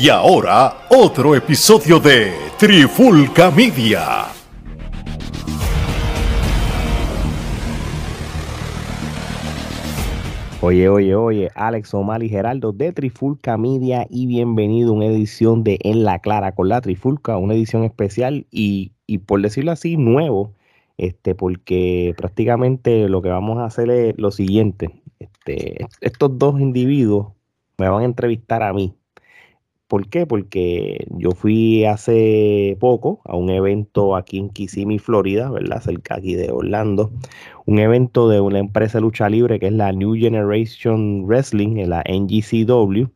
Y ahora, otro episodio de Trifulca Media. Oye, oye, oye, Alex Omar y Geraldo de Trifulca Media y bienvenido a una edición de En la Clara con la Trifulca, una edición especial y, y por decirlo así, nuevo, este, porque prácticamente lo que vamos a hacer es lo siguiente, este, estos dos individuos me van a entrevistar a mí. ¿Por qué? Porque yo fui hace poco a un evento aquí en Kissimmee, Florida, ¿verdad? Cerca aquí de Orlando. Un evento de una empresa de lucha libre que es la New Generation Wrestling, la NGCW,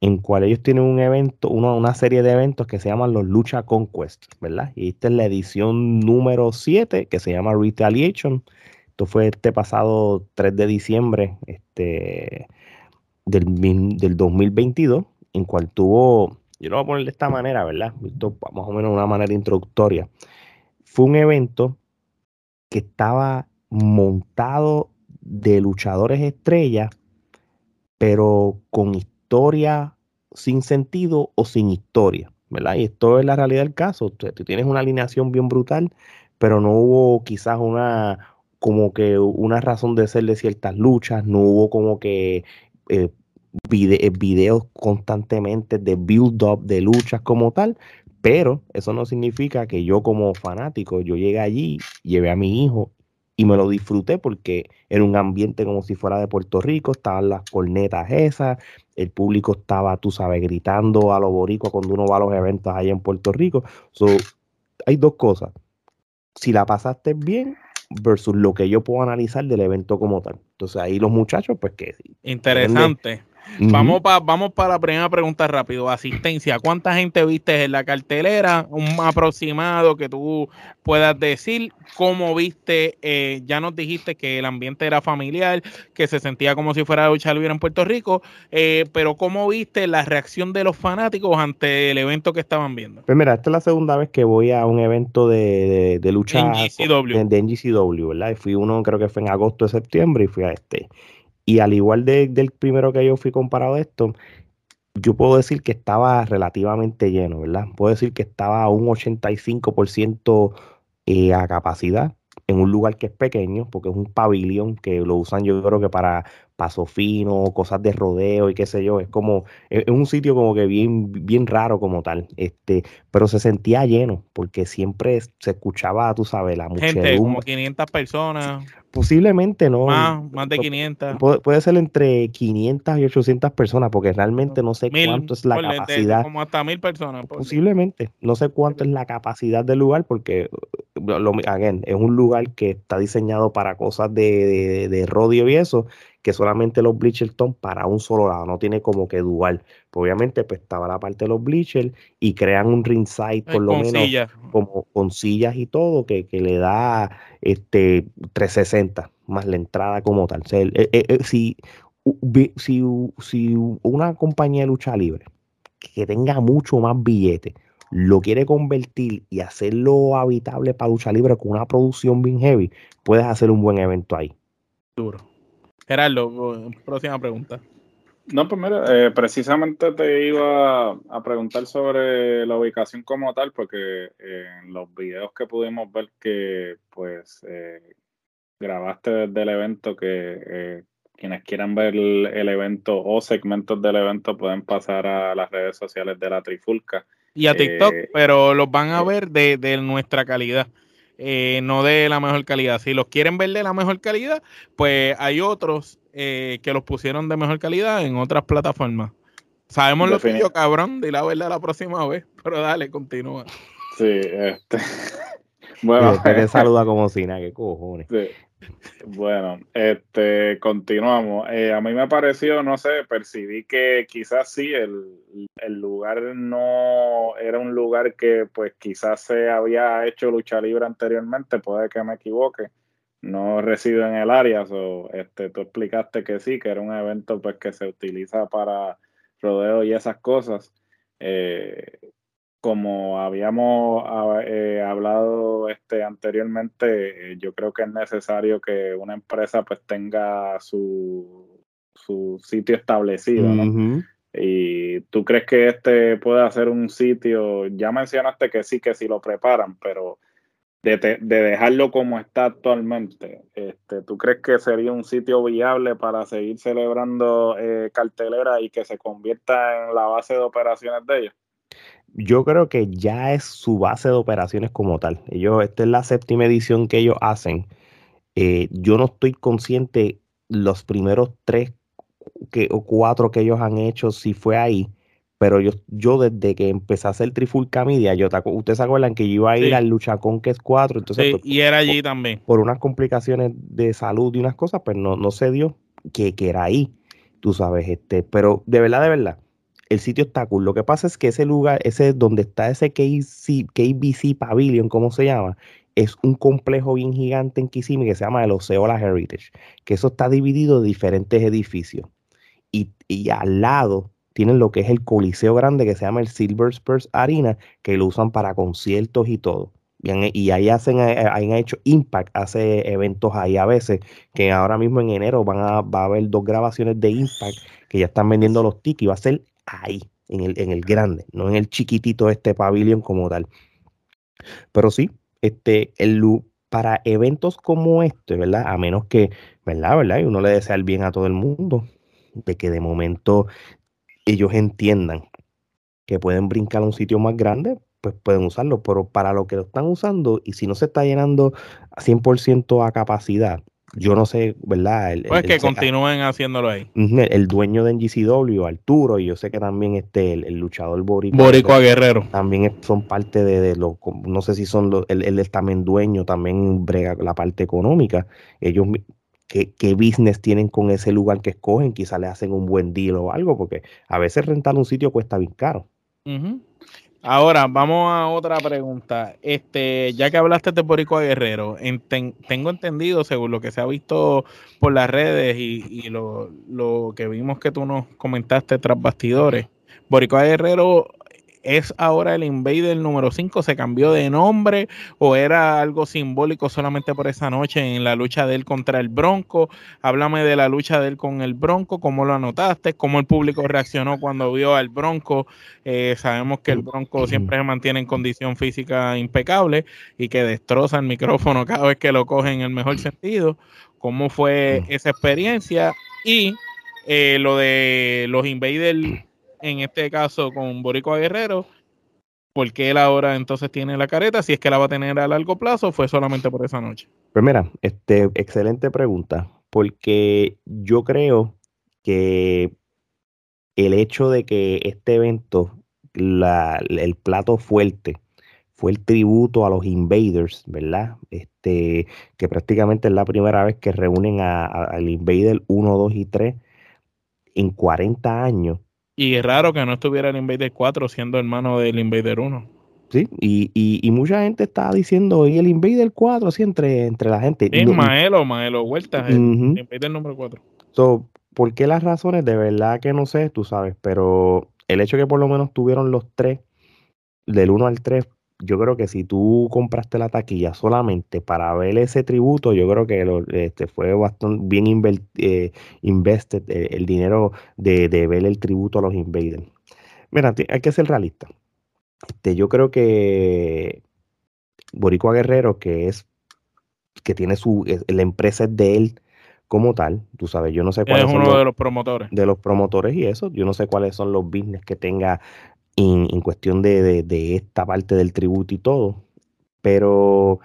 en cual ellos tienen un evento, una, una serie de eventos que se llaman los Lucha Conquest, ¿verdad? Y esta es la edición número 7 que se llama Retaliation. Esto fue este pasado 3 de diciembre este, del, del 2022 en cual tuvo, yo lo voy a poner de esta manera, ¿verdad? Esto más o menos una manera introductoria. Fue un evento que estaba montado de luchadores estrellas, pero con historia sin sentido o sin historia, ¿verdad? Y esto es la realidad del caso. Tú tienes una alineación bien brutal, pero no hubo quizás una como que una razón de ser de ciertas luchas, no hubo como que eh, eh, videos constantemente de build-up, de luchas como tal, pero eso no significa que yo como fanático, yo llegué allí, llevé a mi hijo y me lo disfruté porque era un ambiente como si fuera de Puerto Rico, estaban las cornetas esas, el público estaba, tú sabes, gritando a los boricuas cuando uno va a los eventos allá en Puerto Rico. So, hay dos cosas. Si la pasaste bien versus lo que yo puedo analizar del evento como tal. Entonces ahí los muchachos, pues que... Interesante. Vamos para vamos para la primera pregunta rápido. Asistencia. ¿Cuánta gente viste en la cartelera? Un aproximado que tú puedas decir. ¿Cómo viste? Eh, ya nos dijiste que el ambiente era familiar, que se sentía como si fuera lucha libre en Puerto Rico. Eh, pero ¿cómo viste la reacción de los fanáticos ante el evento que estaban viendo? Pues mira, esta es la segunda vez que voy a un evento de, de, lucha NGCW. De, NGCW, ¿verdad? fui uno, creo que fue en agosto de septiembre y fui a este. Y al igual del primero que yo fui comparado a esto, yo puedo decir que estaba relativamente lleno, ¿verdad? Puedo decir que estaba a un 85% eh, a capacidad en un lugar que es pequeño, porque es un pabellón que lo usan yo creo que para paso fino, cosas de rodeo y qué sé yo, es como, es, un sitio como que bien, bien raro como tal, este, pero se sentía lleno, porque siempre se escuchaba, tú sabes, la muchedumbre. Gente, como 500 personas. Posiblemente no. Más, más de 500. Puede, ser entre 500 y 800 personas, porque realmente no sé cuánto es la capacidad. Como hasta mil personas. Posiblemente. No sé cuánto es la capacidad del lugar, porque, lo, again, es un lugar que está diseñado para cosas de, de, de rodeo y eso, que solamente los Bleacherton para un solo lado, no tiene como que dual. Pues obviamente, pues estaba la parte de los bleachers y crean un ringside por lo menos como con sillas y todo que, le da este 360 más la entrada como tal. Eh, eh, eh, si, si, si una compañía de lucha libre que tenga mucho más billetes lo quiere convertir y hacerlo habitable para lucha libre con una producción bien heavy, puedes hacer un buen evento ahí. Duro. Gerardo, próxima pregunta. No, pues mira, eh, precisamente te iba a preguntar sobre la ubicación como tal, porque en los videos que pudimos ver que pues eh, grabaste desde el evento, que eh, quienes quieran ver el, evento o segmentos del evento pueden pasar a las redes sociales de la Trifulca. Y a TikTok, pero los van a ver de, de nuestra calidad. Eh, no de la mejor calidad. Si los quieren ver de la mejor calidad, pues hay otros eh, que los pusieron de mejor calidad en otras plataformas. Sabemos lo que yo, cabrón, di la verdad la próxima vez, pero dale, continúa. Sí, este. bueno, te saluda como Sina, qué cojones. Sí. Bueno, este, continuamos. Eh, a mí me pareció, no sé, percibí que quizás sí, el, el, lugar no era un lugar que pues quizás se había hecho lucha libre anteriormente, puede que me equivoque. No resido en el área, so, este, tú explicaste que sí, que era un evento pues que se utiliza para rodeo y esas cosas. Eh, como habíamos eh, hablado este, anteriormente, eh, yo creo que es necesario que una empresa pues tenga su, su sitio establecido, ¿Y tú crees que este puede hacer un sitio? Ya mencionaste que sí, que sí lo preparan, pero de, dejarlo como está actualmente, este, ¿tú crees que sería un sitio viable para seguir celebrando eh, cartelera y que se convierta en la base de operaciones de ellos? Yo creo que ya es su base de operaciones como tal. Ellos, esta es la séptima edición que ellos hacen. Eh, yo no estoy consciente los primeros tres que, o cuatro que ellos han hecho si fue ahí pero yo, yo desde que empecé a hacer Trifulca Media, yo ustedes se acuerdan que yo iba a ir al Luchacón que es 4, entonces pues, y era allí también. Por unas complicaciones de salud y unas cosas, pues no, no se dio que, que era ahí, tú sabes, este, pero de verdad, de verdad, el sitio está cool. Lo que pasa es que ese lugar, ese donde está ese KC, KBC Pavilion, ¿cómo se llama? Es un complejo bien gigante en Kissimmee que se llama el Oceola Heritage, que eso está dividido en diferentes edificios. Y, y al lado tienen lo que es el coliseo grande que se llama el Silver Spurs Arena, que lo usan para conciertos y todo. Y, ahí hacen, eh, eh, han hecho Impact, hace eventos ahí a veces, que ahora mismo en enero van a, va a haber dos grabaciones de Impact que ya están vendiendo los tickets y va a ser ahí, en el, en el grande, no en el chiquitito este pabellón como tal. Pero sí, este, el, para eventos como este, ¿verdad? A menos que, ¿verdad? ¿verdad? Y uno le desea el bien a todo el mundo, de que de momento ellos entiendan que pueden brincar a un sitio más grande, pues pueden usarlo, pero para lo que lo están usando y si no se está llenando a 100% a capacidad, yo no sé, ¿verdad? pues que continúen haciéndolo ahí. El, dueño de NGCW, Arturo, y yo sé que también este, el, luchador Borico. Borico Guerrero. También son parte de, de lo, no sé si son los, él, es también dueño, también brega la parte económica. Ellos qué, business tienen con ese lugar que escogen, quizá le hacen un buen deal o algo, porque a veces rentar un sitio cuesta bien caro. Ahora, vamos a otra pregunta. Este, ya que hablaste de Boricua Guerrero, tengo entendido, según lo que se ha visto por las redes y, lo, lo, que vimos que tú nos comentaste tras bastidores, Boricua Guerrero ¿Es ahora el Invader número 5? ¿Se cambió de nombre o era algo simbólico solamente por esa noche en la lucha de él contra el Bronco? Háblame de la lucha de él con el Bronco, cómo lo anotaste, cómo el público reaccionó cuando vio al Bronco. Eh, sabemos que el Bronco siempre se mantiene en condición física impecable y que destroza el micrófono cada vez que lo coge en el mejor sentido. ¿Cómo fue esa experiencia? Y eh, lo de los Invaders en este caso con Boricua Guerrero, porque él ahora entonces tiene la careta, si es que la va a tener a largo plazo, fue solamente por esa noche. Pues mira, este, excelente pregunta, porque yo creo que el hecho de que este evento, el plato fuerte, fue el tributo a los Invaders, ¿verdad? Este, que prácticamente es la primera vez que reúnen al Invader 1, 2 y 3 en 40 años. Y es raro que no estuviera el Invader 4 siendo hermano del Invader 1. Sí, y, y, mucha gente está diciendo, y el Invader 4, así entre, entre la gente. Es Maelo, Maelo Huerta, el Invader número 4. So, ¿Por qué las razones? De verdad que no sé, tú sabes, pero el hecho que por lo menos tuvieron los tres, del 1 al 3, yo creo que si tú compraste la taquilla solamente para ver ese tributo, yo creo que este, fue bastante bien eh, invested eh, el dinero de, ver el tributo a los Invaders. Mira, hay que ser realista. Este, yo creo que Boricua Guerrero, que es que tiene su la empresa es de él como tal, tú sabes, yo no sé cuáles es uno de los promotores. De los promotores y eso, yo no sé cuáles son los business que tenga en, cuestión de, esta parte del tributo y todo. Pero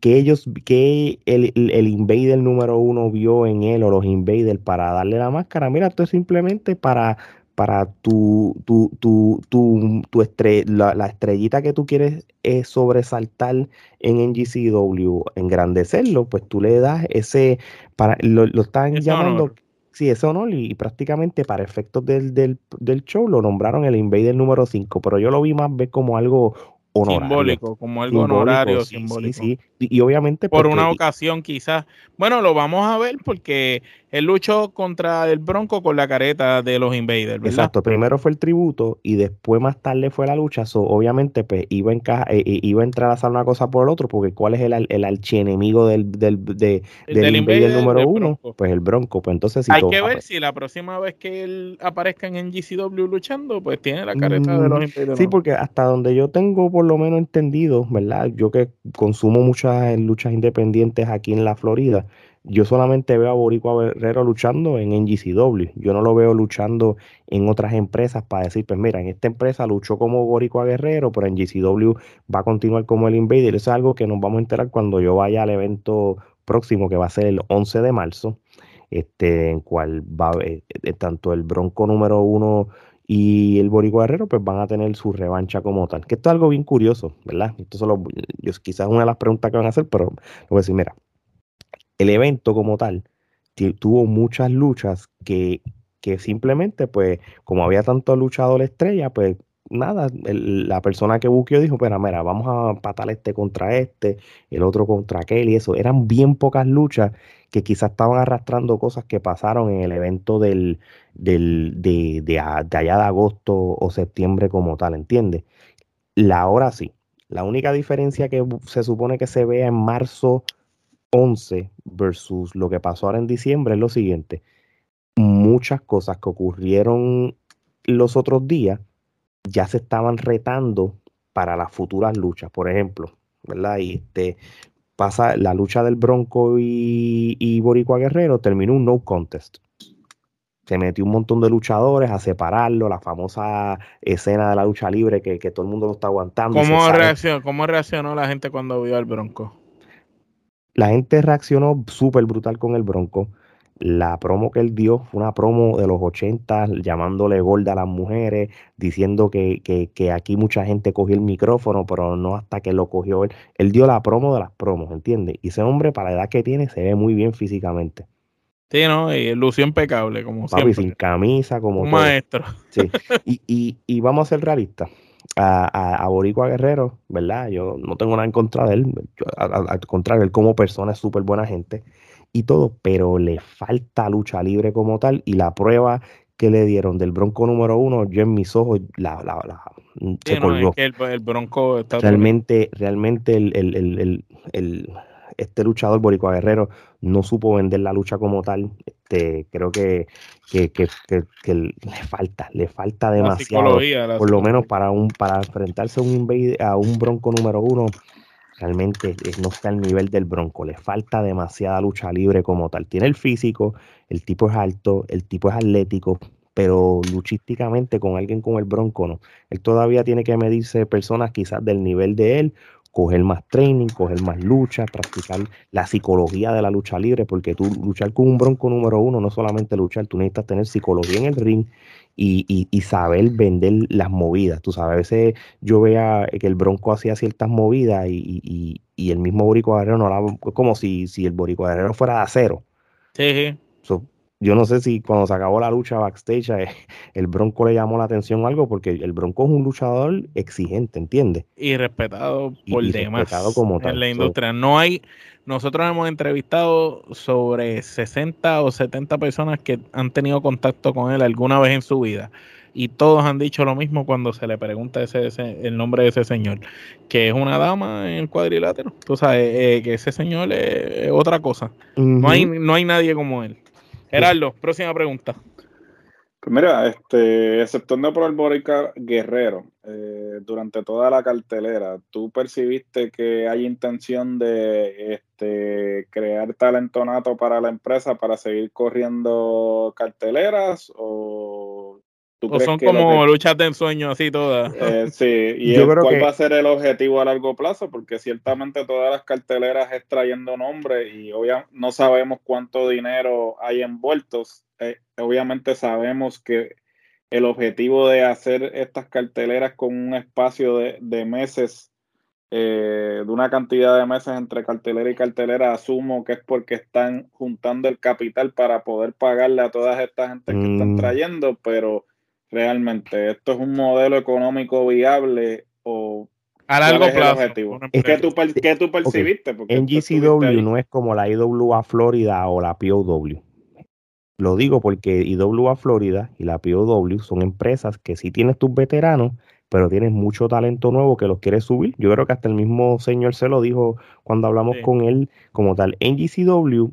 que ellos, que el, el, Invader número uno vio en él o los Invaders para darle la máscara, mira, esto es simplemente para, para tu, tu, tu, tu, tu la, estrellita que tú quieres es sobresaltar en NGCW, engrandecerlo, pues tú le das ese, para, lo, están llamando, Sí, eso no, y prácticamente para efectos del, del, del, show lo nombraron el Invader número 5, pero yo lo vi más ver como algo honorario. Simbólico, como algo honorario, simbólico. Sí, Y, obviamente... Por una ocasión quizás. Bueno, lo vamos a ver porque él luchó contra el Bronco con la careta de los Invaders, ¿verdad? Exacto, primero fue el tributo y después más tarde fue la lucha. So, obviamente, pues iba, en eh, eh, iba a entrar a hacer una cosa por el otro, porque ¿cuál es el, el archienemigo del, del, del, Invader, número uno? Pues el Bronco. Pues entonces, Hay que ver si la próxima vez que él aparezca en GCW luchando, pues tiene la careta de los mm, Invaders. Sí, porque hasta donde yo tengo por lo menos entendido, ¿verdad? Yo que consumo muchas luchas independientes aquí en la Florida yo solamente veo a Boricua Guerrero luchando en NGCW. Yo no lo veo luchando en otras empresas para decir, pues mira, en esta empresa luchó como Boricua Guerrero, pero en GCW va a continuar como el Invader. Eso es algo que nos vamos a enterar cuando yo vaya al evento próximo, que va a ser el 11 de marzo, este, en cual va eh, eh, tanto el Bronco número uno y el Boricua Guerrero pues van a tener su revancha como tal. Que esto es algo bien curioso, ¿verdad? Esto solo, yo, quizás una de las preguntas que van a hacer, pero lo voy a decir, mira, el evento como tal tuvo muchas luchas que, que simplemente, pues, como había tanto luchador estrella, pues nada, la persona que buqueó dijo, pero mira, vamos a patar este contra este, el otro contra aquel y eso. Eran bien pocas luchas que quizás estaban arrastrando cosas que pasaron en el evento del, del de, de, allá de agosto o septiembre como tal, ¿entiendes? La hora sí. La única diferencia que se supone que se vea en marzo 11 versus lo que pasó ahora en diciembre es lo siguiente. Muchas cosas que ocurrieron los otros días ya se estaban retando para las futuras luchas. Por ejemplo, ¿verdad? Y este pasa la lucha del Bronco y, y Boricua Guerrero terminó un no contest. Se metió un montón de luchadores a separarlo, la famosa escena de la lucha libre que, todo el mundo lo está aguantando. ¿Cómo, reaccionó, ¿Cómo reaccionó la gente cuando vio al Bronco? La gente reaccionó súper brutal con el Bronco. La promo que él dio fue una promo de los 80, llamándole gorda a las mujeres, diciendo que, que, aquí mucha gente cogió el micrófono, pero no hasta que lo cogió él. Él dio la promo de las promos, ¿entiendes? Y ese hombre, para la edad que tiene, se ve muy bien físicamente. Sí, ¿no? Y lució impecable, como Papi, sin camisa, como Un maestro. Sí. Y, y, y vamos a ser realistas a, a, Boricua Guerrero, ¿verdad? Yo no tengo nada en contra de él, al contrario, él como persona es súper buena gente y todo, pero le falta lucha libre como tal y la prueba que le dieron del Bronco número uno, yo en mis ojos la, la, la se colgó. el, Bronco está realmente, realmente el, el, el este luchador Boricua Guerrero no supo vender la lucha como tal. Este, creo que, que, le falta, le falta demasiado. por lo menos para un, para enfrentarse a un a un bronco número uno, realmente no está al nivel del bronco. Le falta demasiada lucha libre como tal. Tiene el físico, el tipo es alto, el tipo es atlético, pero luchísticamente con alguien como el Bronco no. Él todavía tiene que medirse personas quizás del nivel de él coger más training, coger más lucha, practicar la psicología de la lucha libre, porque tú luchar con un bronco número uno no solamente luchar, tú necesitas tener psicología en el ring y, y, saber vender las movidas. Tú sabes, a veces yo veía que el bronco hacía ciertas movidas y, y el mismo Borico Guerrero no era como si, si el Borico Guerrero fuera de acero. Sí, sí yo no sé si cuando se acabó la lucha backstage eh, el Bronco le llamó la atención o algo, porque el Bronco es un luchador exigente, ¿entiendes? Y respetado por demás. Respetado como tal. En la industria. No hay. Nosotros hemos entrevistado sobre 60 o 70 personas que han tenido contacto con él alguna vez en su vida. Y todos han dicho lo mismo cuando se le pregunta ese, el nombre de ese señor, que es una dama en el cuadrilátero. Tú sabes, eh, que ese señor es otra cosa. no, hay, no hay nadie como él. Gerardo, próxima pregunta. Pues mira, este, exceptuando por el Borica Guerrero, eh, durante toda la cartelera, ¿tú percibiste que hay intención de este, crear talento nato para la empresa para seguir corriendo carteleras? ¿O, ¿O son como luchas de ensueño así todas? Eh, sí, y cuál va a ser el objetivo a largo plazo, porque ciertamente todas las carteleras es trayendo nombres y obviamente no sabemos cuánto dinero hay envueltos eh, obviamente sabemos que el objetivo de hacer estas carteleras con un espacio de, meses, eh, de una cantidad de meses entre cartelera y cartelera, asumo que es porque están juntando el capital para poder pagarle a toda esta gente que están mm. trayendo, pero realmente esto es un modelo económico viable o a largo plazo. ¿Qué, tú, ¿Qué, tú, percibiste? en GCW no es como la IWA Florida o la POW Lo digo porque IWA Florida y la POW son empresas que sí tienes tus veteranos, pero tienes mucho talento nuevo que los quieres subir. Yo creo que hasta el mismo señor se lo dijo cuando hablamos con él como tal. En GCW,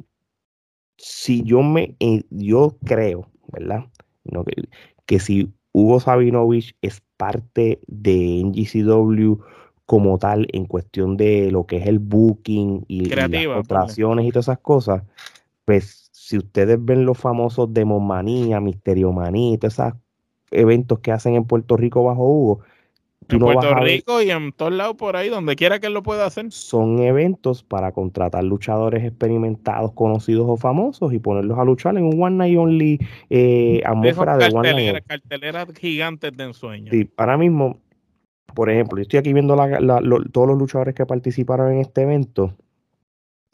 si yo me, eh, yo creo, ¿verdad? que, que si Hugo Sabinovich es parte de NGCW como tal en cuestión de lo que es el booking y, las contrataciones y todas esas cosas, pues si ustedes ven los famosos Demonmanía, Misteriomanía, todos esos eventos que hacen en Puerto Rico bajo Hugo, en Puerto Rico y en todos lados por ahí, donde quiera que él lo pueda hacer. Son eventos para contratar luchadores experimentados, conocidos o famosos y ponerlos a luchar en un One Night Only eh, atmósfera de One Night Carteleras gigantes de ensueño. Sí, ahora mismo, por ejemplo, yo estoy aquí viendo todos los luchadores que participaron en este evento.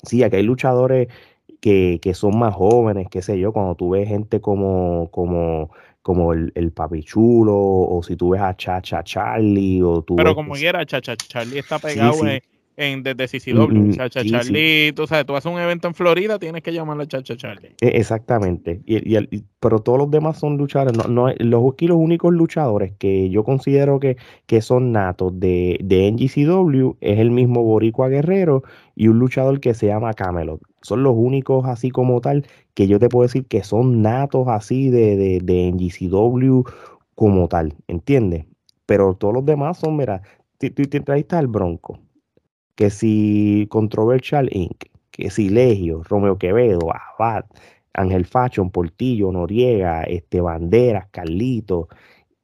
Sí, aquí hay luchadores que, que, son más jóvenes, qué sé yo, cuando tú ves gente como, como como el, el papichulo, o si tú ves a Chacha Charlie, o tú Pero como quiera, Chacha Charlie está pegado En, desde CCW. Mm, Chacha Charlie, tú sabes, tú haces un evento en Florida, tienes que llamarlo a Chacha Charlie. E, exactamente. Y, y, pero todos los demás son luchadores. No, no, los, los únicos luchadores que yo considero que, que son natos de, de NGCW es el mismo Boricua Guerrero y un luchador que se llama Camelot. Son los únicos así como tal que yo te puedo decir que son natos así de, de, de NGCW como tal, ¿entiendes? Pero todos los demás son, mira, te trajiste al Bronco, que si Controversial Inc., que si Legio, Romeo Quevedo, Abad, Ángel Fachon, Portillo, Noriega, este, Banderas, Carlito,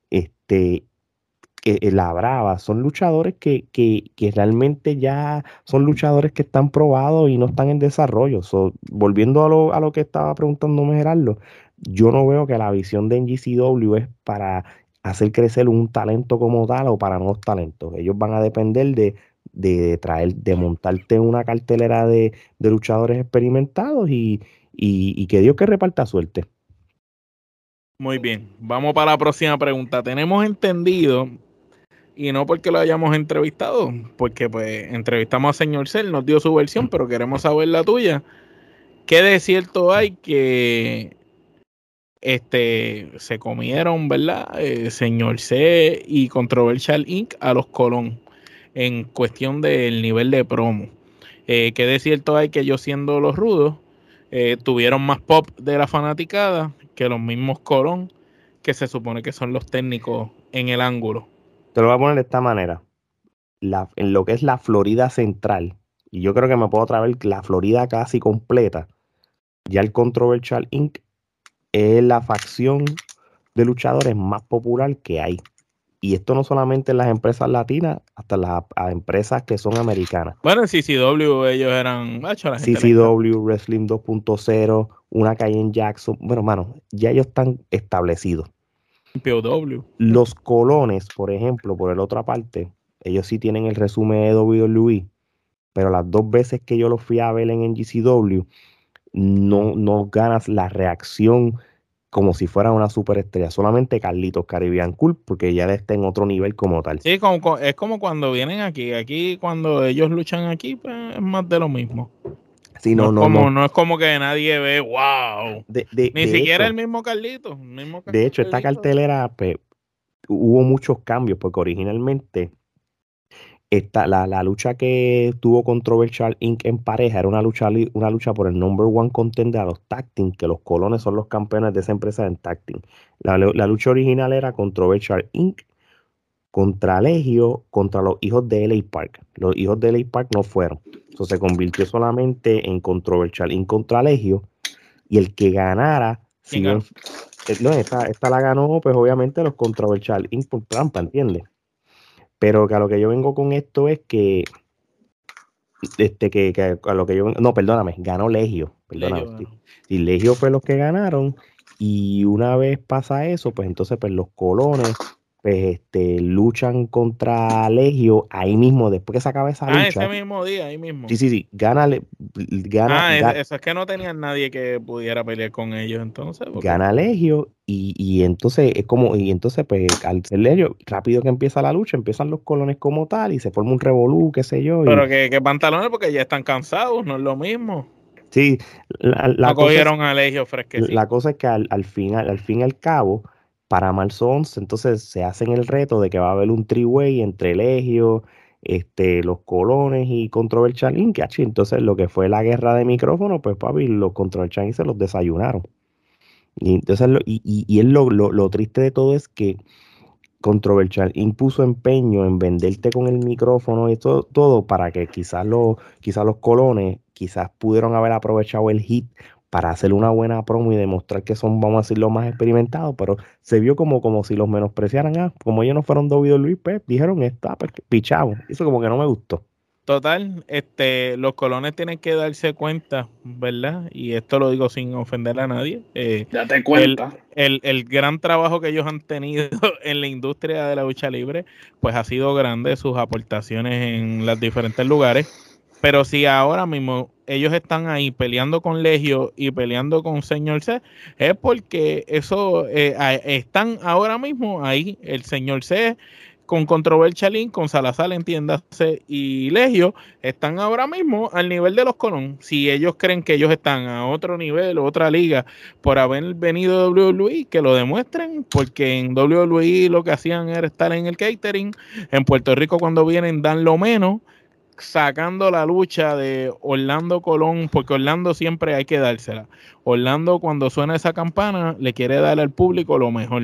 este, eh, la Brava, son luchadores que, que, que, realmente ya son luchadores que están probados y no están en desarrollo. volviendo a lo, a lo que estaba preguntándome Gerardo, yo no veo que la visión de NGCW es para hacer crecer un talento como tal o para nuevos talentos. Ellos van a depender de, de traer, de montarte una cartelera de, de luchadores experimentados y, y, y que Dios que reparta suerte. Muy bien, vamos para la próxima pregunta. Tenemos entendido y no porque lo hayamos entrevistado, porque pues entrevistamos a señor Cell, nos dio su versión, pero queremos saber la tuya. ¿Qué de cierto hay que este se comieron, verdad? Eh, señor C y Controversial Inc. a los Colón en cuestión del nivel de promo. Eh, ¿Qué de cierto hay que ellos siendo los rudos eh, tuvieron más pop de la fanaticada que los mismos Colón, que se supone que son los técnicos en el ángulo? Te lo voy a poner de esta manera. en lo que es la Florida Central, y yo creo que me puedo traer la Florida casi completa, ya el Controversial Inc. es la facción de luchadores más popular que hay. Y esto no solamente en las empresas latinas, hasta las, empresas que son americanas. Bueno, en CCW ellos eran... CCW, Wrestling 2.0, una calle en Jackson. Bueno, hermano, ya ellos están establecidos. POW. Los colones, por ejemplo, por la otra parte, ellos sí tienen el resumen de WWE, pero las dos veces que yo los fui a ver en NGCW, no, no ganas la reacción como si fuera una superestrella. Solamente Carlitos Caribbean Cool, porque ya está en otro nivel como tal. Sí, es como cuando vienen aquí. Aquí, cuando ellos luchan aquí, pues es más de lo mismo no, es como, no, es como que nadie ve, wow. Ni siquiera el mismo Carlito. de hecho, esta cartelera pues, hubo muchos cambios, porque originalmente esta, la, la, lucha que tuvo Controversial Inc. en pareja era una lucha, una lucha por el number one contender a los tacting, que los colones son los campeones de esa empresa en tacting. La, la lucha original era Controversial Inc contra Legio, contra los hijos de LA Park. Los hijos de LA Park no fueron. Eso se convirtió solamente en controversial en contra Legio. Y el que ganara, si no, no esta, la ganó, pues obviamente los controversial por trampa, ¿entiendes? Pero que a lo que yo vengo con esto es que este que, a lo que yo no perdóname ganó Legio perdóname y Legio fue los que ganaron y una vez pasa eso pues entonces pues los colones pues este, luchan contra Legio ahí mismo, después que se acaba esa lucha. Ah, ese mismo día, ahí mismo. Sí, sí, sí, gana, gana, ah, eso es que no tenían nadie que pudiera pelear con ellos entonces. Gana Legio y, y, entonces es como, y entonces pues al ser Legio, rápido que empieza la lucha, empiezan los colones como tal y se forma un revolú, qué sé yo. Pero que, que pantalones porque ya están cansados, no es lo mismo. Sí, la, cogieron a Legio La cosa es que al, al, final, al fin y al cabo, para marzo 11, entonces se hacen el reto de que va a haber un triway entre Legio, este, los colones y Controversial Inc. Entonces, lo que fue la guerra de micrófono, pues papi, los Inc. se los desayunaron. Y entonces, lo, y, y, lo, lo, triste de todo es que Controversial impuso empeño en venderte con el micrófono y todo, todo para que quizás los, quizás los colones quizás pudieron haber aprovechado el hit para hacer una buena promo y demostrar que son, vamos a decir, los más experimentados, pero se vio como, como si los menospreciaran. Ah, como ellos no fueron Luis pues dijeron esto, ah, pues, pichado. Eso como que no me gustó. Total, este, los colones tienen que darse cuenta, ¿verdad? Y esto lo digo sin ofender a nadie. Eh, Date cuenta. El, el, gran trabajo que ellos han tenido en la industria de la lucha libre, pues ha sido grande sus aportaciones en los diferentes lugares. Pero si ahora mismo ellos están ahí peleando con Legio y peleando con Señor C, es porque eso eh, están ahora mismo ahí. El Señor C con Controversial Link, con Salazar, entiéndase, y Legio, están ahora mismo al nivel de los Colón. Si ellos creen que ellos están a otro nivel, otra liga, por haber venido de WWE, que lo demuestren, porque en WWE lo que hacían era estar en el catering. En Puerto Rico, cuando vienen, dan lo menos sacando la lucha de Orlando Colón, porque Orlando siempre hay que dársela. Orlando cuando suena esa campana le quiere dar al público lo mejor.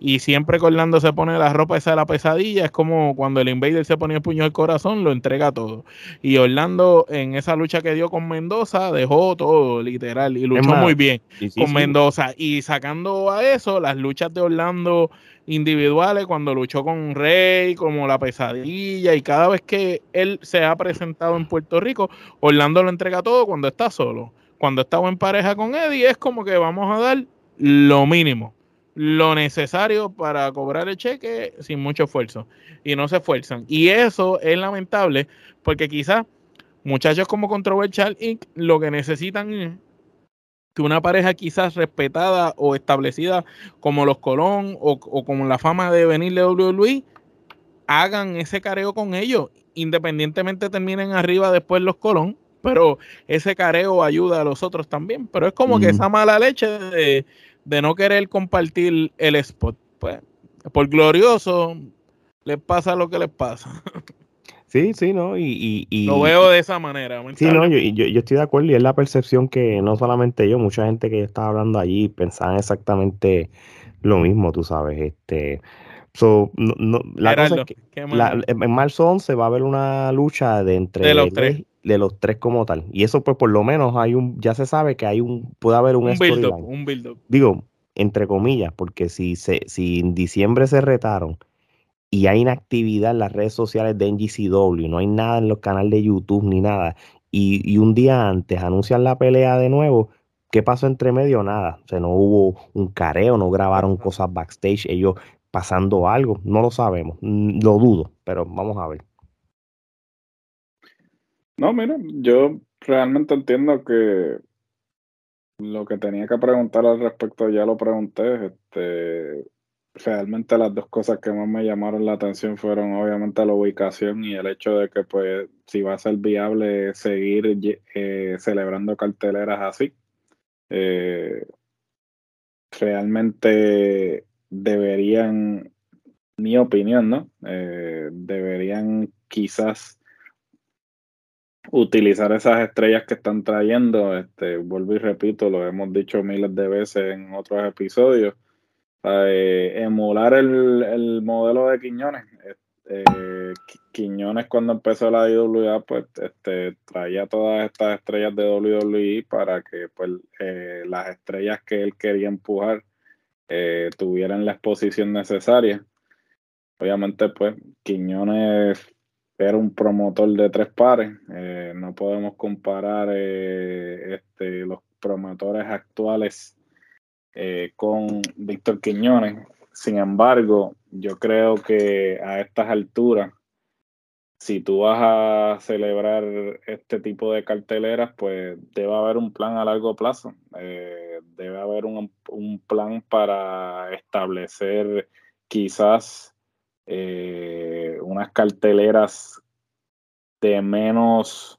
Y siempre que Orlando se pone la ropa esa de la pesadilla, es como cuando el Invader se ponía el puño al corazón, lo entrega todo. Y Orlando en esa lucha que dio con Mendoza dejó todo, literal, y luchó muy bien con Mendoza. Y sacando a eso, las luchas de Orlando individuales cuando luchó con Rey, como la pesadilla, y cada vez que él se ha presentado en Puerto Rico, Orlando lo entrega todo cuando está solo. Cuando está en pareja con Eddie, es como que vamos a dar lo mínimo, lo necesario para cobrar el cheque sin mucho esfuerzo. Y no se esfuerzan. Y eso es lamentable, porque quizás muchachos como Controversial Inc. lo que necesitan que una pareja quizás respetada o establecida como los Colón o, como la fama de venir de WWE hagan ese careo con ellos, independientemente terminen arriba después los Colón, pero ese careo ayuda a los otros también. Pero es como que esa mala leche de, de, no querer compartir el spot. Pues, por glorioso, les pasa lo que les pasa. Sí, sí, ¿no? Y, y, Lo veo de esa manera. Sí, no, yo, yo, estoy de acuerdo y es la percepción que no solamente yo, mucha gente que estaba hablando allí pensaban exactamente lo mismo, tú sabes. Este, so, no, la cosa es que en marzo 11 va a haber una lucha de entre de los tres. De los tres como tal. Y eso, pues, por lo menos hay un, ya se sabe que hay un, puede haber un, un build-up. Un build Digo, entre comillas, porque si, se, si en diciembre se retaron y hay inactividad en las redes sociales de NGCW, no hay nada en los canales de YouTube ni nada, y, un día antes anuncian la pelea de nuevo, ¿qué pasó entre medio? Nada, o sea, no hubo un careo, no grabaron cosas backstage, ellos pasando algo, no lo sabemos, lo dudo, pero vamos a ver. No, mira, yo realmente entiendo que lo que tenía que preguntar al respecto ya lo pregunté. Este, realmente las dos cosas que más me llamaron la atención fueron obviamente la ubicación y el hecho de que pues si va a ser viable seguir eh, celebrando carteleras así. Eh, realmente deberían, mi opinión, ¿no? Eh, deberían quizás utilizar esas estrellas que están trayendo. Este, vuelvo y repito, lo hemos dicho miles de veces en otros episodios eh, emular el, modelo de Quiñones. Eh, Quiñones cuando empezó la IWA pues este, traía todas estas estrellas de WWE para que pues eh, las estrellas que él quería empujar tuvieran la exposición necesaria. Obviamente pues Quiñones era un promotor de tres pares. no podemos comparar este, los promotores actuales eh, con Víctor Quiñones. Sin embargo, yo creo que a estas alturas, si tú vas a celebrar este tipo de carteleras, pues debe haber un plan a largo plazo. Eh, debe haber un, plan para establecer quizás eh, unas carteleras de menos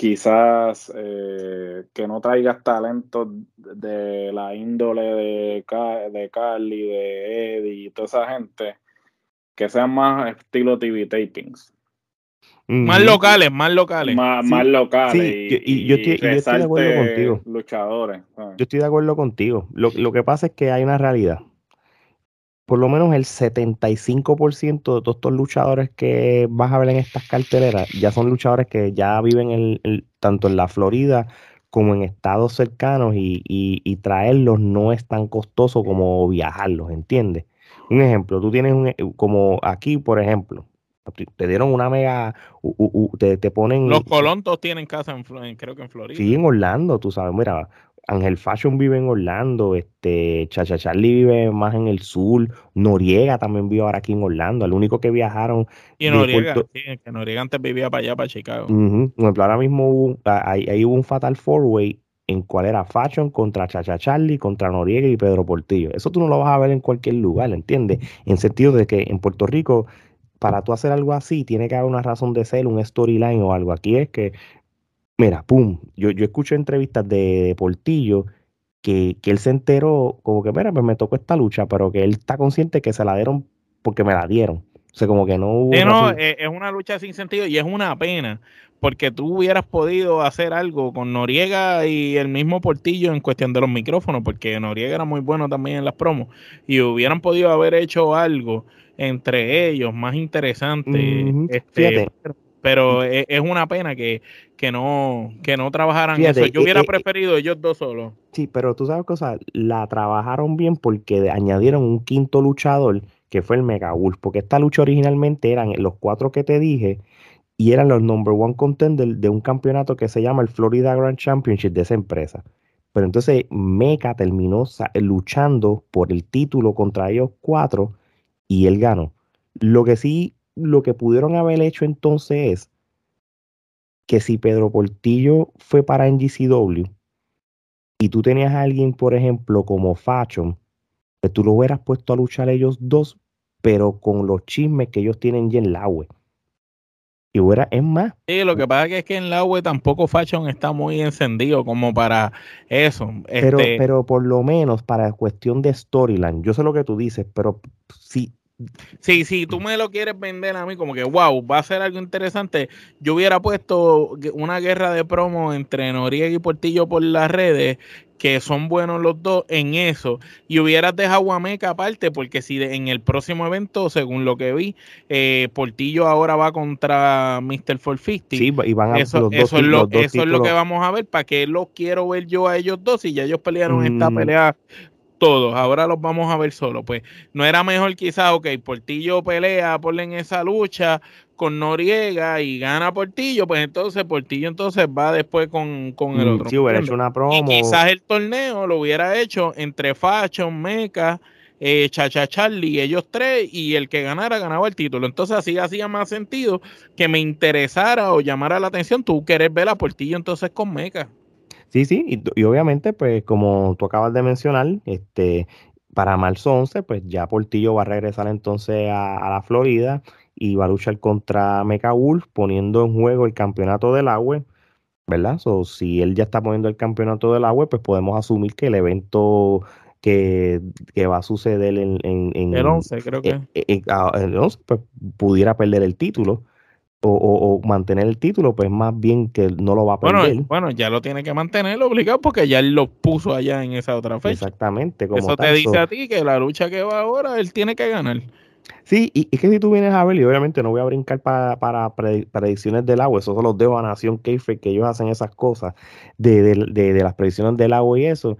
quizás eh, que no traigas talentos de la índole de, de Carly, de Eddie y toda esa gente, que sean más estilo TV tapings. Más locales, más locales. Más, más locales. y, yo, estoy, de acuerdo contigo. Luchadores. Yo estoy de acuerdo contigo. Lo, lo que pasa es que hay una realidad por lo menos el 75% de todos estos luchadores que vas a ver en estas carteleras ya son luchadores que ya viven tanto en la Florida como en estados cercanos y, traerlos no es tan costoso como viajarlos, ¿entiendes? Un ejemplo, tú tienes un, e, como aquí, por ejemplo, te dieron una mega, te, ponen... Los Colontos tienen casa en, creo que en Florida. Sí, en Orlando, tú sabes, mira, Ángel Fashion vive en Orlando, este, Chacha Charlie vive más en el sur, Noriega también vive ahora aquí en Orlando, el único que viajaron. Y Noriega, sí, que Noriega antes vivía para allá, para Chicago. ahora mismo hubo, ahí, hubo un Fatal Four Way en cual era Fashion contra Chacha Charlie, contra Noriega y Pedro Portillo. Eso tú no lo vas a ver en cualquier lugar, ¿entiendes? En sentido de que en Puerto Rico, para tú hacer algo así, tiene que haber una razón de ser, un storyline o algo. Aquí es que Mira, pum, yo, yo escucho entrevistas de, Portillo que, él se enteró, como que, mira, pues me tocó esta lucha, pero que él está consciente que se la dieron porque me la dieron. O sea, como que no hubo. no, eh, es una lucha sin sentido y es una pena, porque tú hubieras podido hacer algo con Noriega y el mismo Portillo en cuestión de los micrófonos, porque Noriega era muy bueno también en las promos, y hubieran podido haber hecho algo entre ellos más interesante. este, pero e, es, una pena que, que, no, que no trabajaran eso. Yo hubiera preferido ellos dos solos. Sí, pero tú sabes cosa, la trabajaron bien porque añadieron un quinto luchador que fue el Mega Wolf, porque esta lucha originalmente eran los cuatro que te dije y eran los number one contenders de un campeonato que se llama el Florida Grand Championship de esa empresa. Pero entonces Mecha terminó luchando por el título contra ellos cuatro y él ganó. Lo que sí lo que pudieron haber hecho entonces es que si Pedro Portillo fue para NGCW y tú tenías a alguien, por ejemplo, como Fashion, que tú lo hubieras puesto a luchar ellos dos, pero con los chismes que ellos tienen ya en la web. Y hubiera, es más. Sí, lo que pasa es que en la web tampoco Fashion está muy encendido como para eso. Pero, este pero por lo menos para cuestión de storyline, yo sé lo que tú dices, pero si Sí, si tú me lo quieres vender a mí como que, wow, va a ser algo interesante, yo hubiera puesto una guerra de promo entre Noriega y Portillo por las redes, que son buenos los dos en eso, y hubieras dejado a Meca aparte, porque si en el próximo evento, según lo que vi, eh, Portillo ahora va contra Mr. 450. Sí, y van a eso, los eso, es, lo, eso es lo que vamos a ver, para que lo quiero ver yo a ellos dos, y ya ellos pelearon esta mm. pelea todos, ahora los vamos a ver solo. Pues no era mejor quizás, ok, Portillo pelea, por en esa lucha con Noriega y gana Portillo, pues entonces Portillo entonces va después con, el mm, otro. Sí, hubiera hecho una promo. quizás el torneo lo hubiera hecho entre Fashion, Meca, eh, Chacha Charlie, ellos tres, y el que ganara ganaba el título. Entonces así hacía más sentido que me interesara o llamara la atención tú querés ver a Portillo entonces con Meca. Sí, sí, y, obviamente, pues como tú acabas de mencionar, este, para marzo 11, pues ya Portillo va a regresar entonces a, la Florida y va a luchar contra Mecha Wolf, poniendo en juego el campeonato del agua, ¿verdad? So, si él ya está poniendo el campeonato del agua, pues podemos asumir que el evento que, va a suceder en, en, el 11, creo que. El 11, pues pudiera perder el título o, mantener el título, pues más bien que no lo va a perder. Bueno, bueno ya lo tiene que mantener obligado porque ya él lo puso allá en esa otra fecha. Exactamente. Como Eso te dice a ti que la lucha que va ahora, él tiene que ganar. Sí, y es que si tú vienes a ver, y obviamente no voy a brincar para, para predicciones del agua, eso se los dejo a Nación que ellos hacen esas cosas de, de, de, las predicciones del agua y eso.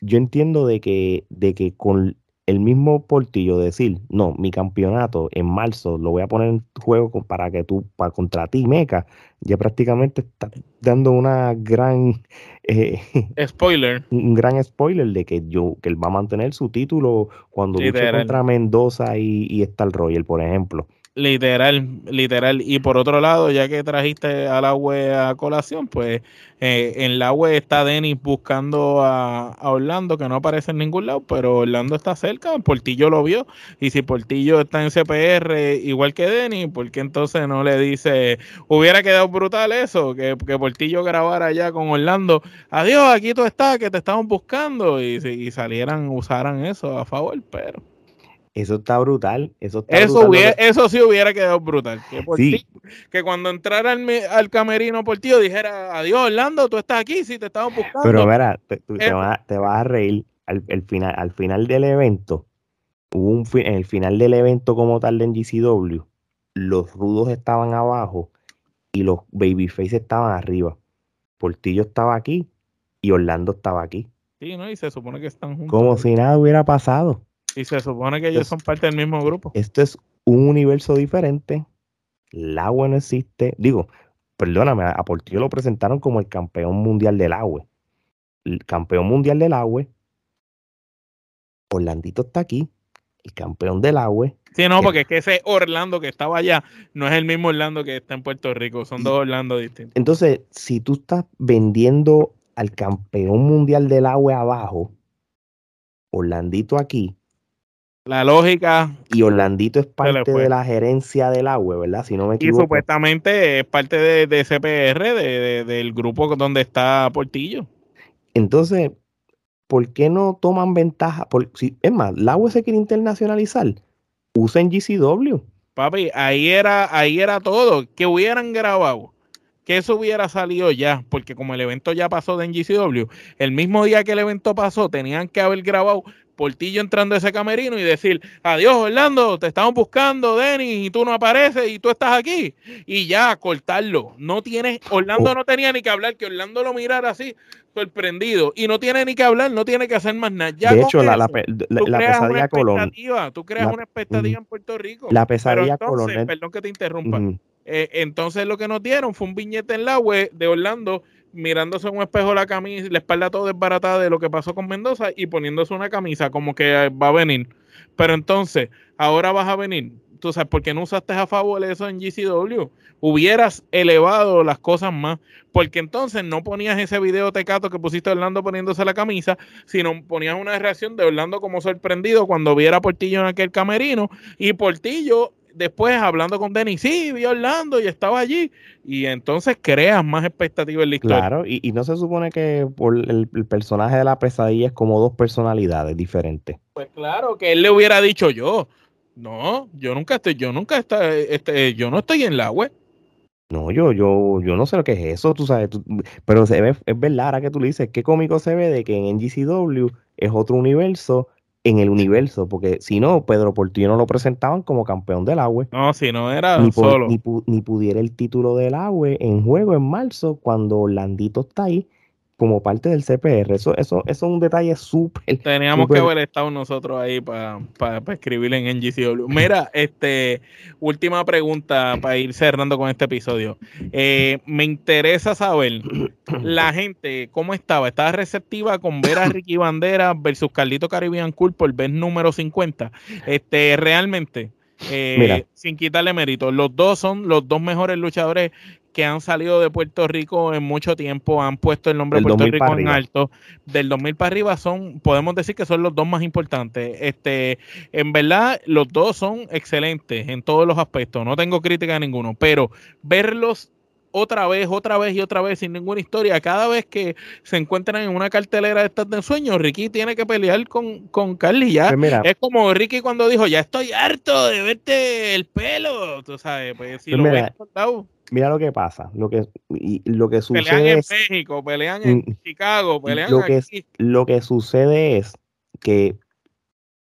Yo entiendo de que, de que con el mismo Portillo decir, no, mi campeonato en marzo lo voy a poner en juego para que tú, para contra ti, Meca, ya prácticamente está dando una gran eh, spoiler. Un gran spoiler de que yo, que él va a mantener su título cuando luche contra Mendoza y, y Star Royal, por ejemplo. Literal, literal. Y por otro lado, ya que trajiste a la web a colación, pues eh, en la web está Denis buscando a, Orlando, que no aparece en ningún lado, pero Orlando está cerca, Portillo lo vio. Y si Portillo está en CPR igual que Denis, ¿por qué entonces no le dice, hubiera quedado brutal eso, que, que Portillo grabara allá con Orlando, adiós, aquí tú estás, que te estamos buscando, y, y salieran, usaran eso a favor, pero... Eso está brutal. Eso, eso, eso sí hubiera quedado brutal. Que, que cuando entrara al, camerino por ti dijera, adiós Orlando, tú estás aquí, si te estamos buscando. Pero mira, te, te, vas, a reír al, final, al final del evento. Hubo un en el final del evento como tal de GCW, los rudos estaban abajo y los babyface estaban arriba. Portillo estaba aquí y Orlando estaba aquí. Sí, ¿no? Y se supone que están juntos. Como si nada hubiera pasado. Y se supone que ellos son parte del mismo grupo. Esto es un universo diferente. El agua no existe. Digo, perdóname, a Portillo lo presentaron como el campeón mundial del agua. El campeón mundial del agua. Orlandito está aquí. El campeón del agua. Sí, no, porque es que ese Orlando que estaba allá no es el mismo Orlando que está en Puerto Rico. Son dos Orlando distintos. Entonces, si tú estás vendiendo al campeón mundial del agua abajo, Orlandito aquí, la lógica. Y Orlandito es parte de la gerencia del agua, ¿verdad? Si no me equivoco. Y supuestamente es parte de, de CPR, de, del grupo donde está Portillo. Entonces, ¿por qué no toman ventaja? Por, si, es más, la agua se quiere internacionalizar. Usen GCW. Papi, ahí era, ahí era todo. Que hubieran grabado. Que eso hubiera salido ya. Porque como el evento ya pasó de GCW, el mismo día que el evento pasó, tenían que haber grabado Portillo entrando a ese camerino y decir, adiós Orlando, te estamos buscando, Denis, y tú no apareces y tú estás aquí. Y ya, cortarlo. No tienes, Orlando oh. no tenía ni que hablar, que Orlando lo mirara así, sorprendido. Y no tiene ni que hablar, no tiene que hacer más nada. de hecho, la, la, pesadilla Colón. Tú creas una expectativa en Puerto Rico. La pesadilla Colón. Perdón que te interrumpa. Eh, entonces lo que nos dieron fue un viñete en la web de Orlando mirándose en un espejo la camisa, la espalda todo desbaratada de lo que pasó con Mendoza y poniéndose una camisa como que va a venir. Pero entonces, ahora vas a venir. Tú sabes, ¿por qué no usaste a favor eso en GCW? Hubieras elevado las cosas más, porque entonces no ponías ese video tecato que pusiste Orlando poniéndose la camisa, sino ponías una reacción de Orlando como sorprendido cuando viera a Portillo en aquel camerino y Portillo después hablando con Denis, sí, vi Orlando y estaba allí. Y entonces creas más expectativas en la historia. Claro, y, no se supone que por el, personaje de la pesadilla es como dos personalidades diferentes. Pues claro, que él le hubiera dicho yo. No, yo nunca estoy, yo nunca estoy, este, yo no estoy en la web. No, yo, yo, yo no sé lo que es eso, tú sabes, pero se ve, es verdad, ahora que tú le dices, qué cómico se ve de que en NGCW es otro universo en el universo, porque si no, Pedro Portillo no lo presentaban como campeón del agua. No, si no era solo. Ni, pudiera el título del agua en juego en marzo, cuando Orlandito está ahí como parte del CPR. Eso, eso, eso es un detalle súper. Teníamos que haber estado nosotros ahí para escribir en NGCW. Mira, este, última pregunta para ir cerrando con este episodio. Eh, me interesa saber la gente, ¿cómo estaba? ¿Estaba receptiva con ver a Ricky Bandera versus Carlito Caribbean Cool por vez número 50? Este, realmente. Eh, sin quitarle mérito, los dos son los dos mejores luchadores que han salido de Puerto Rico en mucho tiempo, han puesto el nombre de Puerto Rico en alto. Del 2000 para arriba son, podemos decir que son los dos más importantes. Este, en verdad, los dos son excelentes en todos los aspectos. No tengo crítica a ninguno, pero verlos otra vez, otra vez y otra vez sin ninguna historia. Cada vez que se encuentran en una cartelera de estas de sueño, Ricky tiene que pelear con, con Carly ya. Pues es como Ricky cuando dijo, ya estoy harto de verte el pelo. Tú sabes, pues si pues lo mira, mira lo que pasa, lo que, lo que sucede pelean en México, pelean en mm, Chicago, pelean lo que, lo que sucede es que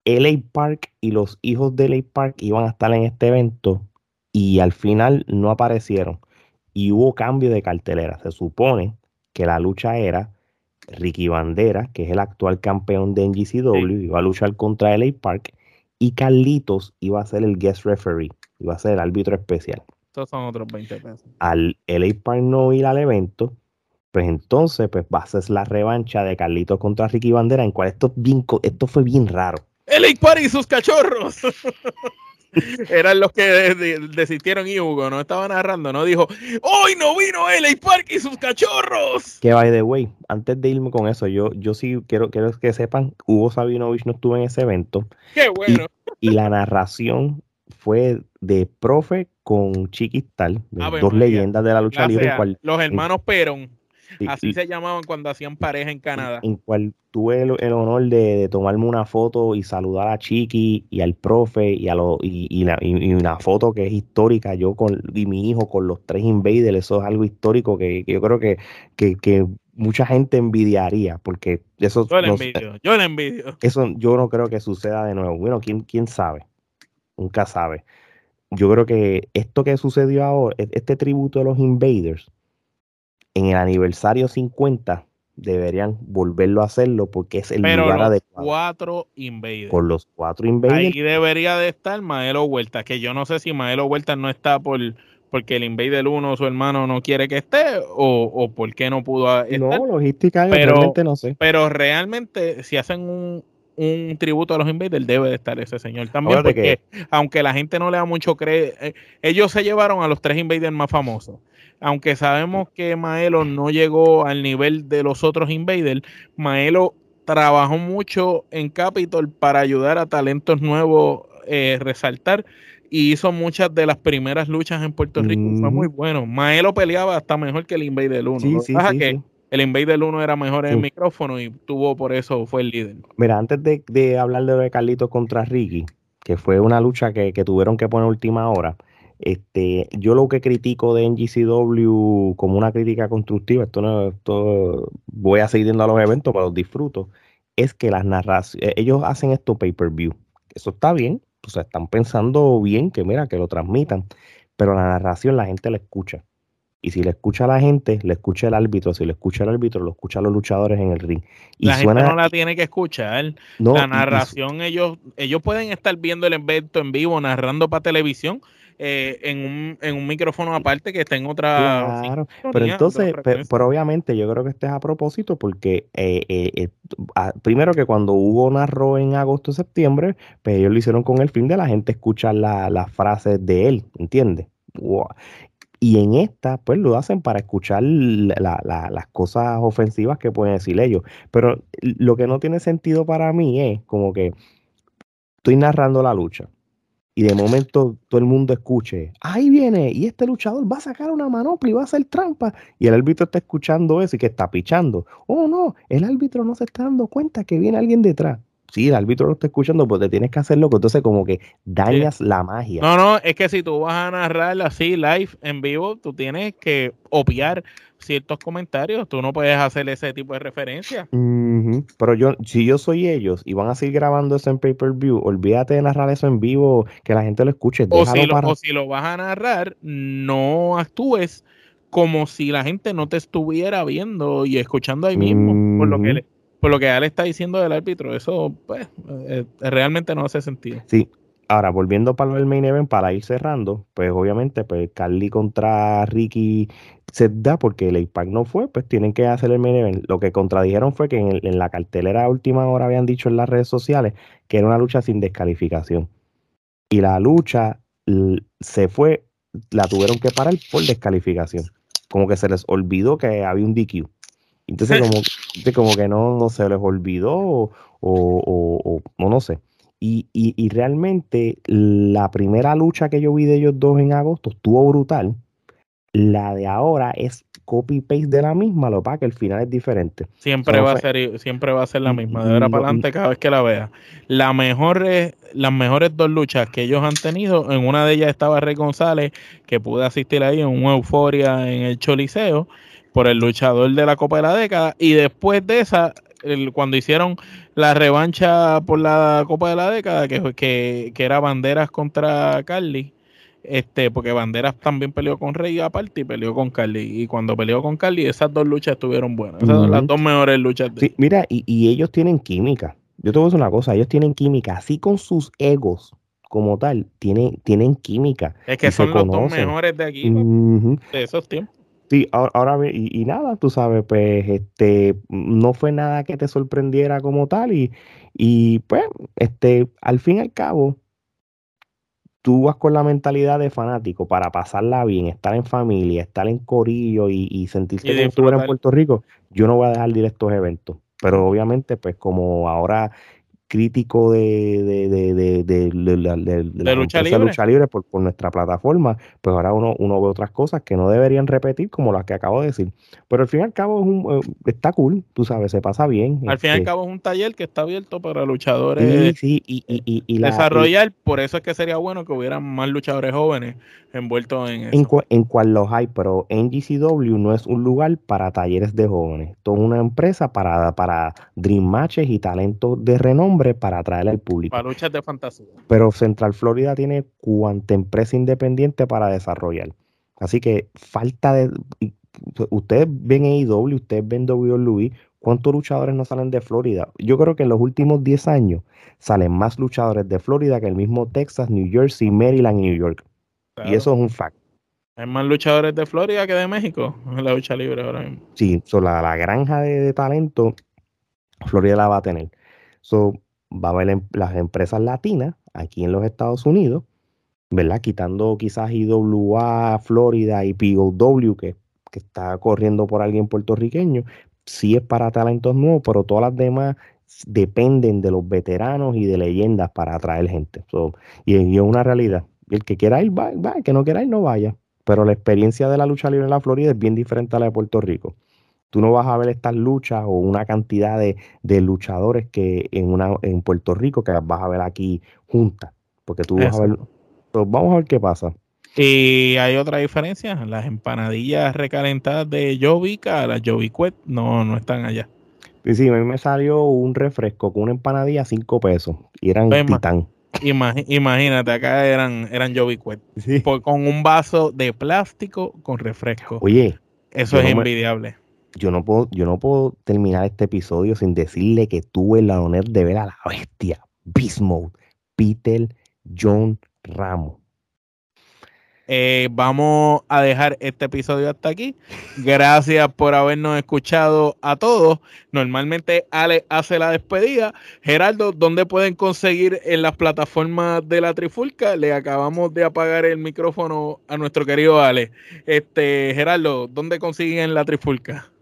LA Park y los hijos de LA Park iban a estar en este evento y al final no aparecieron y hubo cambio de cartelera. Se supone que la lucha era Ricky Bandera, que es el actual campeón de NGCW, iba a luchar contra LA Park y Carlitos iba a ser el guest referee, iba a ser el árbitro especial. Estos son otros 20 pesos. Al LA Park no ir al evento, pues entonces pues va a ser la revancha de Carlitos contra Ricky Bandera, en cual esto, bien, esto fue bien raro. LA Park y sus cachorros. eran los que desistieron y Hugo no estaba narrando, no dijo, hoy no vino LA Park y sus cachorros. Que by the way, antes de irme con eso, yo, yo sí quiero, quiero que sepan, Hugo Sabinovich no estuvo en ese evento. Qué bueno. Y, la narración fue de profe con Chiquistal, dos leyendas de la lucha libre. los hermanos Perón. Así se llamaban cuando hacían pareja en Canadá. En cual tuve el, honor de, tomarme una foto y saludar a Chiqui y al profe y, a lo, y, una foto que es histórica, yo con y mi hijo con los tres invaders, eso es algo histórico que, yo creo que, que, mucha gente envidiaría, porque eso... Yo le envidio, yo le envidio. Eso yo no creo que suceda de nuevo. Bueno, ¿quién, quién sabe? Nunca sabe. Yo creo que esto que sucedió ahora, e, este tributo de los invaders, en el aniversario 50 deberían volverlo a hacerlo porque es el lugar los cuatro invaders. Por los cuatro invaders. Ahí debería de estar Maelo Huerta, que yo no sé si Maelo Huerta no está por porque el Invader 1 su hermano no quiere que esté o, o por qué no pudo estar. No, logística realmente no sé. Pero realmente si hacen un, un tributo a los Invaders, debe de estar ese señor también, porque aunque la gente no le da mucho crédito, eh, ellos se llevaron a los tres Invaders más famosos aunque sabemos que Maelo no llegó al nivel de los otros Invaders, Maelo trabajó mucho en Capitol para ayudar a talentos nuevos eh, resaltar y hizo muchas de las primeras luchas en Puerto Rico. Fue muy bueno. Maelo peleaba hasta mejor que el Invader 1. Sí, sí, que el Invader 1 era mejor en el micrófono y tuvo por eso fue el líder. Mira, antes de, hablar de lo de Carlitos contra Ricky, que fue una lucha que, que tuvieron que poner última hora, este, yo lo que critico de NGCW como una crítica constructiva, esto no, esto voy a seguir yendo a los eventos, pero los disfruto, es que las narraciones, eh, ellos hacen esto pay-per-view. Eso está bien, o sea, están pensando bien que mira, que lo transmitan, pero la narración la gente la escucha. Y si le escucha a la gente, le escucha el árbitro. Si le escucha el árbitro, lo escucha a los luchadores en el ring. Y la gente no la tiene que escuchar. la narración, ellos, ellos pueden estar viendo el evento en vivo, narrando para televisión, eh, en, un, en un micrófono aparte que está en otra. Claro, pero entonces, pero, obviamente yo creo que este es a propósito porque eh, eh, primero que cuando Hugo narró en agosto septiembre, pues ellos lo hicieron con el fin de la gente escuchar las frases de él, ¿entiendes? Y en esta, pues lo hacen para escuchar las cosas ofensivas que pueden decir ellos. Pero lo que no tiene sentido para mí es como que estoy narrando la lucha y de momento todo el mundo escuche, ahí viene, y este luchador va a sacar una manopla y va a hacer trampa, y el árbitro está escuchando eso y que está pichando. Oh, no, el árbitro no se está dando cuenta que viene alguien detrás. Sí, el árbitro lo está escuchando, pues te tienes que hacerlo, entonces como que dañas la magia. No, no, es que si tú vas a narrar así live en vivo, tú tienes que obviar ciertos comentarios, tú no puedes hacer ese tipo de referencia. Pero yo, si yo soy ellos y van a seguir grabando eso en pay-per-view, olvídate de narrar eso en vivo, que la gente lo escuche. O si lo, o si lo vas a narrar, no actúes como si la gente no te estuviera viendo y escuchando ahí mismo, por lo que por lo que él está diciendo del árbitro, eso pues eh, realmente no hace sentido. Sí, Ahora, volviendo para el main event, para ir cerrando, pues obviamente, pues Carly contra Ricky se da porque el Impact no fue, pues tienen que hacer el main event. Lo que contradijeron fue que en, la cartelera última hora habían dicho en las redes sociales que era una lucha sin descalificación. Y la lucha se fue, la tuvieron que parar por descalificación. Como que se les olvidó que había un DQ. Entonces, como, como que no, no se les olvidó o, o, o no sé. Y, realmente la primera lucha que yo vi de ellos dos en agosto estuvo brutal. La de ahora es copy-paste de la misma, lo que pasa que el final es diferente. Siempre, va, a ser, siempre va a ser la misma, de ahora para adelante cada vez que la vea. La mejor, las mejores dos luchas que ellos han tenido, en una de ellas estaba Rey González, que pude asistir ahí en una euforia en el Choliseo, por el luchador de la Copa de la década, y después de esa, cuando hicieron la revancha por la Copa de la década, que, que, que era Banderas contra Carly, este, porque Banderas también peleó con Rey aparte y peleó con Carly. Y cuando peleó con Carly, esas dos luchas estuvieron buenas. Esas son las dos mejores luchas. Sí, mira, y, y, ellos tienen química. Yo te voy a decir una cosa, ellos tienen química, así con sus egos como tal, tienen, tienen química. Es que son los dos mejores de aquí, de esos tiempos. Sí, ahora, y, nada, tú sabes, pues este no fue nada que te sorprendiera como tal y, y pues este al fin y al cabo tú vas con la mentalidad de fanático para pasarla bien, estar en familia, estar en corillo y, sentirse como si en Puerto Rico, yo no voy a dejar de ir a estos eventos. Pero obviamente, pues como ahora crítico de, de, de, de, la lucha libre, por, por, nuestra plataforma, pues ahora uno, uno ve otras cosas que no deberían repetir, como las que acabo de decir. Pero al fin y al cabo es un, eh, está cool, tú sabes, se pasa bien. Al fin y al este cabo es un taller que está abierto para luchadores sí, y, y, y, desarrollar, por eso es que sería bueno que hubieran más luchadores jóvenes envueltos en eso. En, cual los hay, pero NGCW no es un lugar para talleres de jóvenes, es una empresa para, para Dream Matches y talentos de renombre para atraer al público. Para luchas de fantasía. Pero Central Florida tiene cuanta empresa independiente para desarrollar. Así que falta de... Ustedes ven AEW, ustedes ven WWE, ¿cuántos luchadores no salen de Florida? Yo creo que en los últimos 10 años salen más luchadores de Florida que el mismo Texas, New Jersey, Maryland y New York. Y eso es un fact. Hay más luchadores de Florida que de México en la lucha libre ahora mismo. Sí, la, la granja de, talento, Florida la va a tener. So, va a haber em, las empresas latinas aquí en los Estados Unidos, ¿verdad? Quitando quizás IWA, Florida y POW, que, que está corriendo por alguien puertorriqueño, sí es para talentos nuevos, pero todas las demás dependen de los veteranos y de leyendas para atraer gente. y, es una realidad. El que quiera ir, va, va, el que no quiera ir, no vaya. Pero la experiencia de la lucha libre en la Florida es bien diferente a la de Puerto Rico tú no vas a ver estas luchas o una cantidad de, luchadores que en una en Puerto Rico que las vas a ver aquí juntas. Porque tú vas a ver. Pues vamos a ver qué pasa. Y hay otra diferencia, las empanadillas recalentadas de Jovica, las Jovicuet, no, no están allá. Sí, sí, a mí me salió un refresco con una empanadilla a 5 pesos y eran titán. imagínate, acá eran, eran Jovicuet. con un vaso de plástico con refresco. Oye. Eso es envidiable yo no puedo, yo no puedo terminar este episodio sin decirle que tuve el honor de ver a la bestia, Beast Peter John Ramos. Eh, vamos a dejar este episodio hasta aquí. Gracias por habernos escuchado a todos. Normalmente Ale hace la despedida. Gerardo, ¿dónde pueden conseguir en las plataformas de la Trifulca? Le acabamos de apagar el micrófono a nuestro querido Ale. Este, Gerardo, ¿dónde consiguen la Trifulca?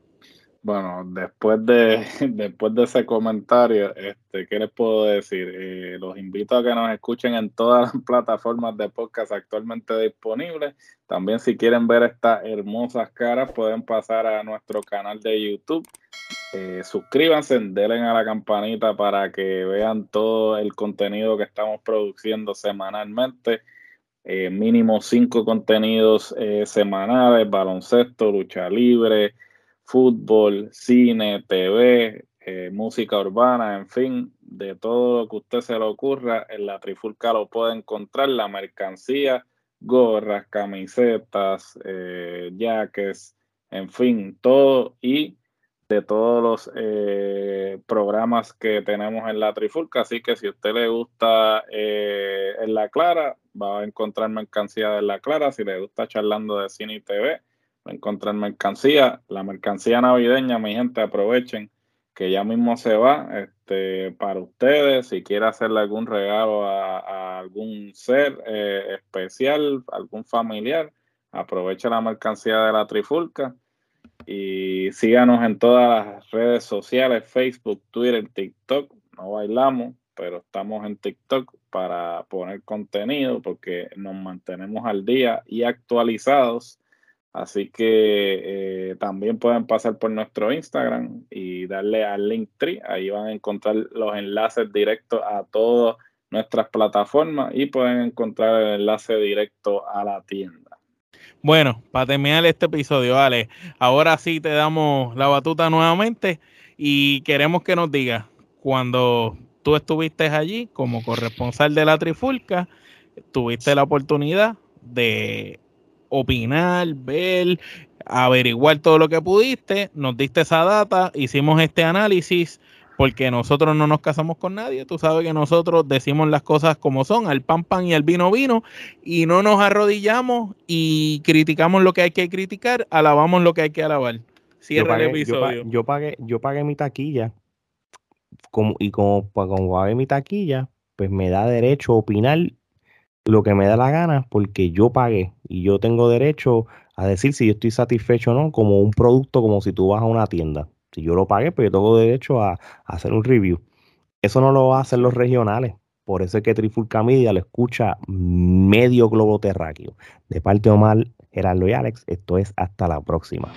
Bueno, después de, después de ese comentario, este, ¿qué les puedo decir? Eh, los invito a que nos escuchen en todas las plataformas de podcast actualmente disponibles. También si quieren ver estas hermosas caras, pueden pasar a nuestro canal de YouTube. Eh, suscríbanse, denle a la campanita para que vean todo el contenido que estamos produciendo semanalmente. Eh, mínimo cinco contenidos semanales, baloncesto, lucha libre, fútbol, cine, TV, eh, música urbana, en fin, de todo lo que usted se le ocurra, en la Trifulca lo puede encontrar, la mercancía, gorras, camisetas, eh, jackets, en fin, todo y de todos los eh, programas que tenemos en la Trifulca. Así que si a usted le gusta en La Clara, va a encontrar mercancía de La Clara. Si le gusta charlando de cine y TV, encontrar mercancía. La mercancía navideña, mi gente, aprovechen que ya mismo se va este, para ustedes. Si quiere hacerle algún regalo a, algún ser eh, especial, algún familiar, aproveche la mercancía de la Trifulca y síganos en todas las redes sociales, Facebook, Twitter, TikTok. No bailamos, pero estamos en TikTok para poner contenido porque nos mantenemos al día y actualizados Así que eh, también pueden pasar por nuestro Instagram y darle al link tree. Ahí van a encontrar los enlaces directos a todas nuestras plataformas y pueden encontrar el enlace directo a la tienda. Bueno, para terminar este episodio, Ale, ahora sí te damos la batuta nuevamente y queremos que nos digas cuando tú estuviste allí como corresponsal de la Trifulca, tuviste la oportunidad de opinar, ver, averiguar todo lo que pudiste, nos diste esa data, hicimos este análisis, porque nosotros no nos casamos con nadie, tú sabes que nosotros decimos las cosas como son, al pan pan y al vino vino, y no nos arrodillamos y criticamos lo que hay que criticar, alabamos lo que hay que alabar. Cierra el episodio. Yo, pagué, yo pagué mi taquilla, como, y como, como pagué mi taquilla, pues me da derecho a opinar lo que me da la gana porque yo pagué y yo tengo derecho a decir si yo estoy satisfecho o no, como un producto, como si tú vas a una tienda. Si yo lo pagué, pues yo tengo derecho a, hacer un review. Eso no lo va a hacer los regionales. Por eso es que Trifulca Media lo escucha medio globo terráqueo. De parte de Omar, Gerardo y Alex, esto es hasta la próxima.